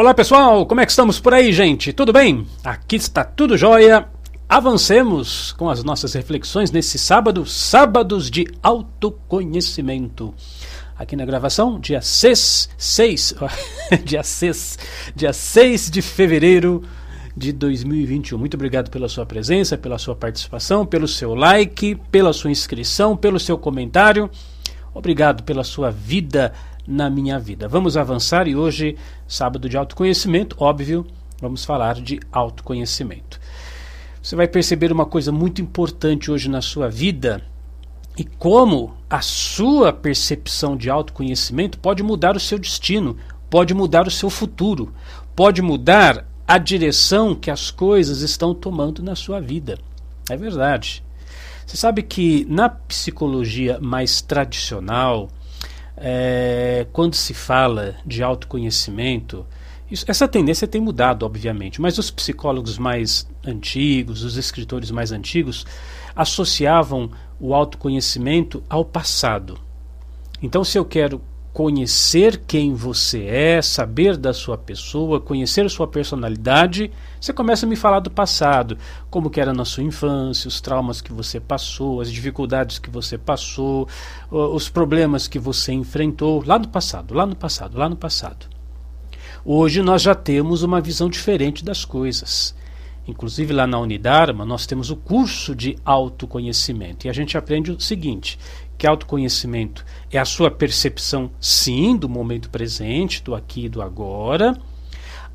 Olá pessoal, como é que estamos por aí, gente? Tudo bem? Aqui está tudo jóia. Avancemos com as nossas reflexões nesse sábado, sábados de autoconhecimento. Aqui na gravação, dia 6, 6 dia 6, dia 6 de fevereiro de 2021. Muito obrigado pela sua presença, pela sua participação, pelo seu like, pela sua inscrição, pelo seu comentário. Obrigado pela sua vida na minha vida. Vamos avançar e hoje, sábado de autoconhecimento, óbvio, vamos falar de autoconhecimento. Você vai perceber uma coisa muito importante hoje na sua vida e como a sua percepção de autoconhecimento pode mudar o seu destino, pode mudar o seu futuro, pode mudar a direção que as coisas estão tomando na sua vida. É verdade. Você sabe que na psicologia mais tradicional, é, quando se fala de autoconhecimento, isso, essa tendência tem mudado, obviamente, mas os psicólogos mais antigos, os escritores mais antigos, associavam o autoconhecimento ao passado. Então, se eu quero conhecer quem você é, saber da sua pessoa, conhecer sua personalidade, você começa a me falar do passado, como que era na sua infância, os traumas que você passou, as dificuldades que você passou, os problemas que você enfrentou lá no passado, lá no passado, lá no passado. Hoje nós já temos uma visão diferente das coisas. Inclusive lá na Unidarma nós temos o curso de autoconhecimento e a gente aprende o seguinte, que autoconhecimento é a sua percepção, sim, do momento presente, do aqui e do agora.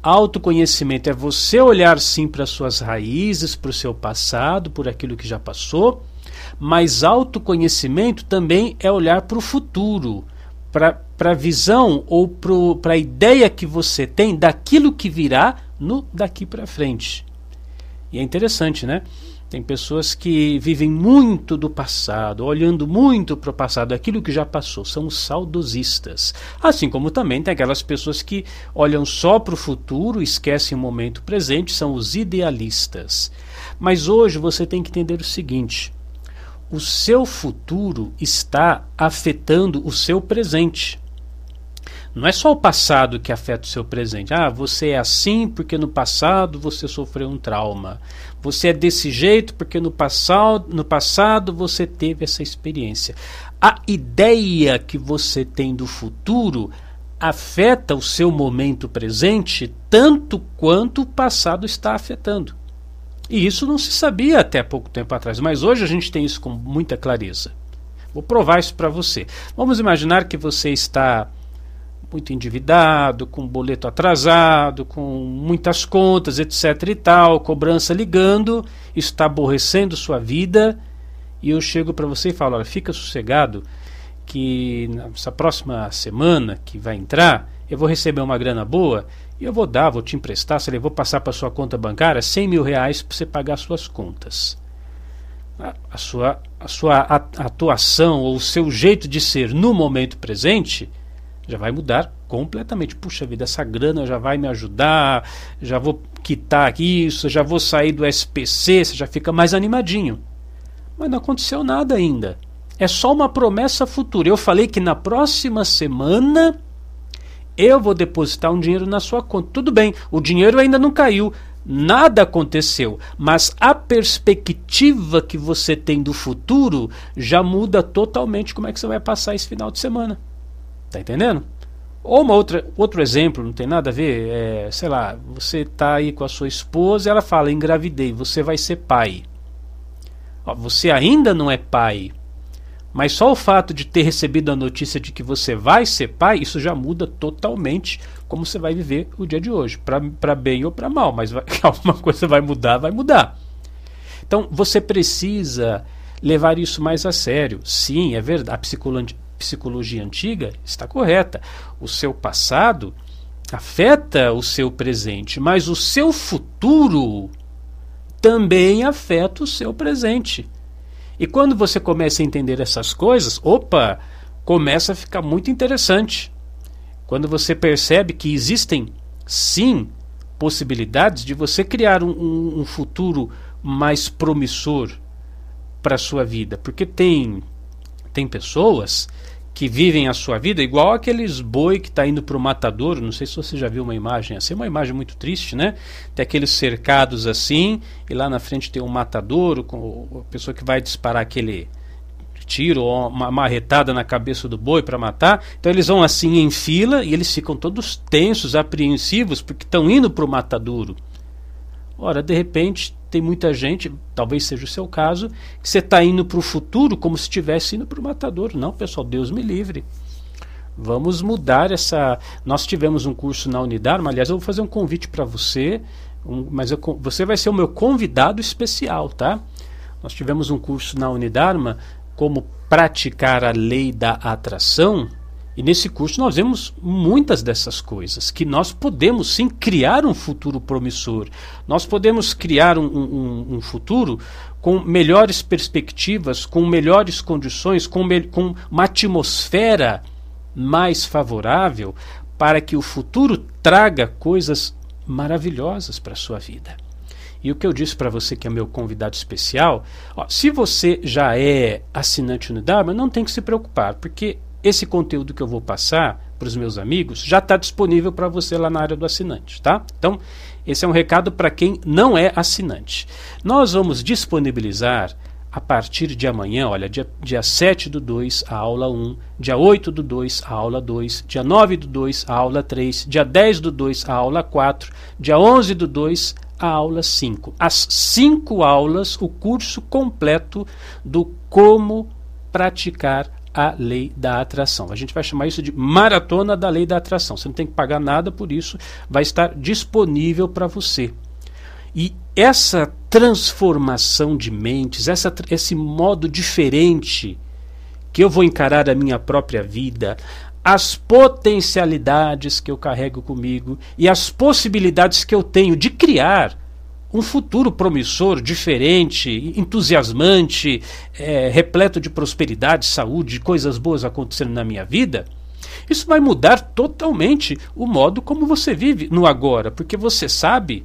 Autoconhecimento é você olhar, sim, para as suas raízes, para o seu passado, por aquilo que já passou. Mas autoconhecimento também é olhar para o futuro, para a visão ou para a ideia que você tem daquilo que virá no daqui para frente. E é interessante, né? Tem pessoas que vivem muito do passado, olhando muito para o passado, aquilo que já passou, são os saudosistas. Assim como também tem aquelas pessoas que olham só para o futuro, esquecem o momento presente, são os idealistas. Mas hoje você tem que entender o seguinte: o seu futuro está afetando o seu presente. Não é só o passado que afeta o seu presente. Ah, você é assim porque no passado você sofreu um trauma. Você é desse jeito porque no passado, no passado você teve essa experiência. A ideia que você tem do futuro afeta o seu momento presente tanto quanto o passado está afetando. E isso não se sabia até pouco tempo atrás, mas hoje a gente tem isso com muita clareza. Vou provar isso para você. Vamos imaginar que você está muito endividado, com boleto atrasado, com muitas contas, etc e tal, cobrança ligando, está aborrecendo sua vida, e eu chego para você e falo, olha, fica sossegado que nessa próxima semana que vai entrar, eu vou receber uma grana boa e eu vou dar, vou te emprestar, se eu vou passar para sua conta bancária 100 mil reais para você pagar suas contas. A sua, a sua atuação ou o seu jeito de ser no momento presente já vai mudar completamente. Puxa vida, essa grana já vai me ajudar, já vou quitar isso, já vou sair do SPC, você já fica mais animadinho. Mas não aconteceu nada ainda. É só uma promessa futura. Eu falei que na próxima semana eu vou depositar um dinheiro na sua conta. Tudo bem, o dinheiro ainda não caiu, nada aconteceu, mas a perspectiva que você tem do futuro já muda totalmente como é que você vai passar esse final de semana. Tá entendendo? Ou uma outra, outro exemplo, não tem nada a ver, é, sei lá, você está aí com a sua esposa e ela fala, engravidei, você vai ser pai. Ó, você ainda não é pai, mas só o fato de ter recebido a notícia de que você vai ser pai, isso já muda totalmente como você vai viver o dia de hoje, para bem ou para mal, mas vai, alguma coisa vai mudar, vai mudar. Então você precisa levar isso mais a sério. Sim, é verdade. A psicologia, antiga está correta. O seu passado afeta o seu presente, mas o seu futuro também afeta o seu presente. E quando você começa a entender essas coisas, opa, começa a ficar muito interessante. Quando você percebe que existem, sim, possibilidades de você criar um, um, um futuro mais promissor para a sua vida. Porque tem, tem pessoas que vivem a sua vida, igual aqueles boi que está indo para o matadouro. Não sei se você já viu uma imagem assim, é uma imagem muito triste, né? Tem aqueles cercados assim, e lá na frente tem um matadouro, com a pessoa que vai disparar aquele tiro ou uma marretada na cabeça do boi para matar. Então eles vão assim em fila e eles ficam todos tensos, apreensivos, porque estão indo para o matadouro. Ora, de repente, tem muita gente, talvez seja o seu caso, que você está indo para o futuro como se estivesse indo para o matador. Não, pessoal, Deus me livre. Vamos mudar essa. Nós tivemos um curso na Unidarma, aliás, eu vou fazer um convite para você, um, mas eu, você vai ser o meu convidado especial, tá? Nós tivemos um curso na Unidarma como praticar a lei da atração e nesse curso nós vemos muitas dessas coisas, que nós podemos sim criar um futuro promissor. Nós podemos criar um, um, um futuro com melhores perspectivas, com melhores condições, com, me, com uma atmosfera mais favorável para que o futuro traga coisas maravilhosas para a sua vida. E o que eu disse para você, que é meu convidado especial, ó, se você já é assinante Unidade, não tem que se preocupar, porque esse conteúdo que eu vou passar para os meus amigos já está disponível para você lá na área do assinante, tá? Então, esse é um recado para quem não é assinante. Nós vamos disponibilizar a partir de amanhã, olha, dia, dia 7 do 2, a aula 1, dia 8 do 2, a aula 2, dia 9 do 2, a aula 3, dia 10 do 2, a aula 4, dia 11 do 2, a aula 5. As cinco aulas, o curso completo do como praticar a lei da atração. A gente vai chamar isso de maratona da lei da atração. Você não tem que pagar nada por isso, vai estar disponível para você. E essa transformação de mentes, essa, esse modo diferente que eu vou encarar a minha própria vida, as potencialidades que eu carrego comigo e as possibilidades que eu tenho de criar um futuro promissor, diferente, entusiasmante, é, repleto de prosperidade, saúde, de coisas boas acontecendo na minha vida, isso vai mudar totalmente o modo como você vive no agora, porque você sabe,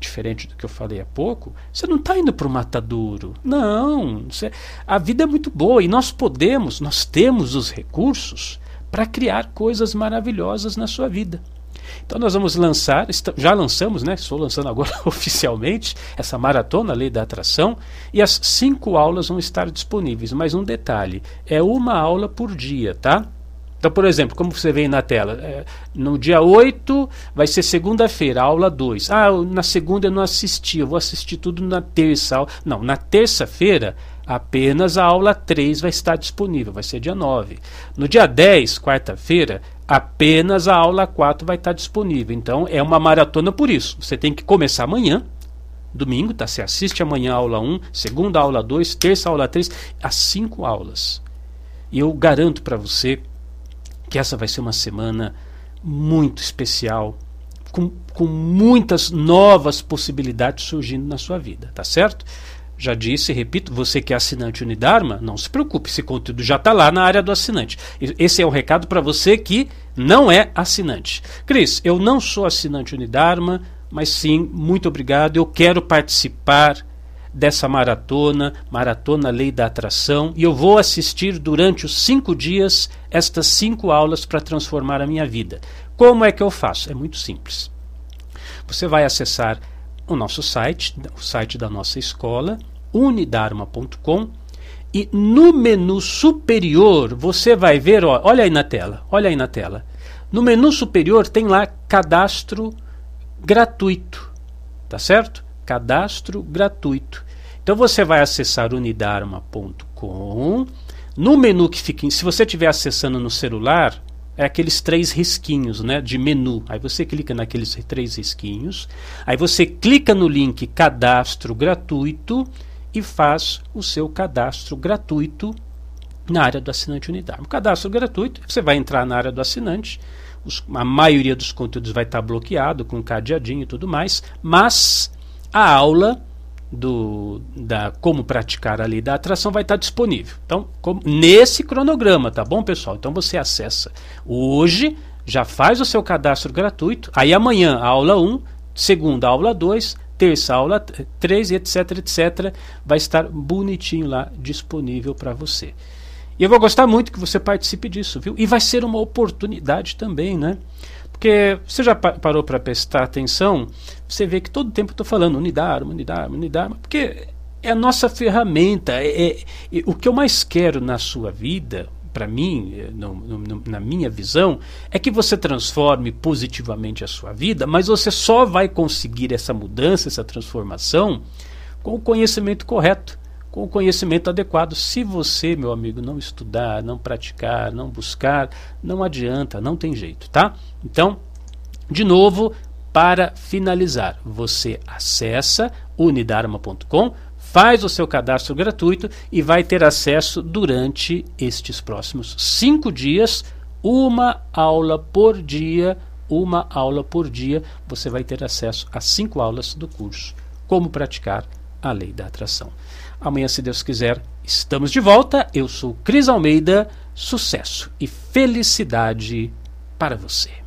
diferente do que eu falei há pouco, você não está indo para o matadouro. Não, você, a vida é muito boa e nós podemos, nós temos os recursos para criar coisas maravilhosas na sua vida. Então nós vamos lançar, já lançamos, né? Estou lançando agora oficialmente essa maratona Lei da Atração e as cinco aulas vão estar disponíveis. Mas um detalhe, é uma aula por dia, tá? Então, por exemplo, como você vê na tela, é, no dia 8 vai ser segunda-feira, aula 2. Ah, na segunda eu não assisti, eu vou assistir tudo na terça. Não, na terça-feira apenas a aula 3 vai estar disponível, vai ser dia 9. No dia 10, quarta-feira, apenas a aula 4 vai estar disponível. Então é uma maratona por isso. Você tem que começar amanhã, domingo, tá? Você assiste amanhã a aula 1, segunda aula 2, terça aula 3, as cinco aulas. E eu garanto para você que essa vai ser uma semana muito especial, com, com muitas novas possibilidades surgindo na sua vida, tá certo? Já disse, repito, você que é assinante Unidarma, não se preocupe, esse conteúdo já está lá na área do assinante. Esse é um recado para você que não é assinante. Cris, eu não sou assinante Unidarma, mas sim, muito obrigado, eu quero participar dessa maratona, Maratona Lei da Atração, e eu vou assistir durante os cinco dias estas cinco aulas para transformar a minha vida. Como é que eu faço? É muito simples. Você vai acessar o nosso site, o site da nossa escola, unidarma.com e no menu superior você vai ver, ó, olha aí na tela, olha aí na tela. No menu superior tem lá cadastro gratuito, tá certo? Cadastro gratuito. Então você vai acessar unidarma.com. No menu que fica, se você estiver acessando no celular, é aqueles três risquinhos né, de menu. Aí você clica naqueles três risquinhos, aí você clica no link cadastro gratuito e faz o seu cadastro gratuito na área do assinante unitário. O cadastro gratuito, você vai entrar na área do assinante, os, a maioria dos conteúdos vai estar bloqueado com cadeadinho e tudo mais, mas a aula do, da como praticar a lei da atração vai estar disponível. Então, como, nesse cronograma, tá bom, pessoal? Então você acessa hoje, já faz o seu cadastro gratuito, aí amanhã aula 1, segunda aula 2, terça aula 3 etc, etc, vai estar bonitinho lá disponível para você. E eu vou gostar muito que você participe disso, viu? E vai ser uma oportunidade também, né? Porque você já parou para prestar atenção, você vê que todo tempo eu estou falando unidade, unidade, unidade, porque é a nossa ferramenta. É, é, é, o que eu mais quero na sua vida, para mim, eh, no, no, na minha visão, é que você transforme positivamente a sua vida, mas você só vai conseguir essa mudança, essa transformação, com o conhecimento correto, com o conhecimento adequado. Se você, meu amigo, não estudar, não praticar, não buscar, não adianta, não tem jeito, tá? Então, de novo, para finalizar, você acessa unidarma.com, faz o seu cadastro gratuito e vai ter acesso durante estes próximos cinco dias, uma aula por dia, uma aula por dia, você vai ter acesso a cinco aulas do curso Como Praticar a Lei da Atração. Amanhã, se Deus quiser, estamos de volta. Eu sou Cris Almeida. Sucesso e felicidade para você.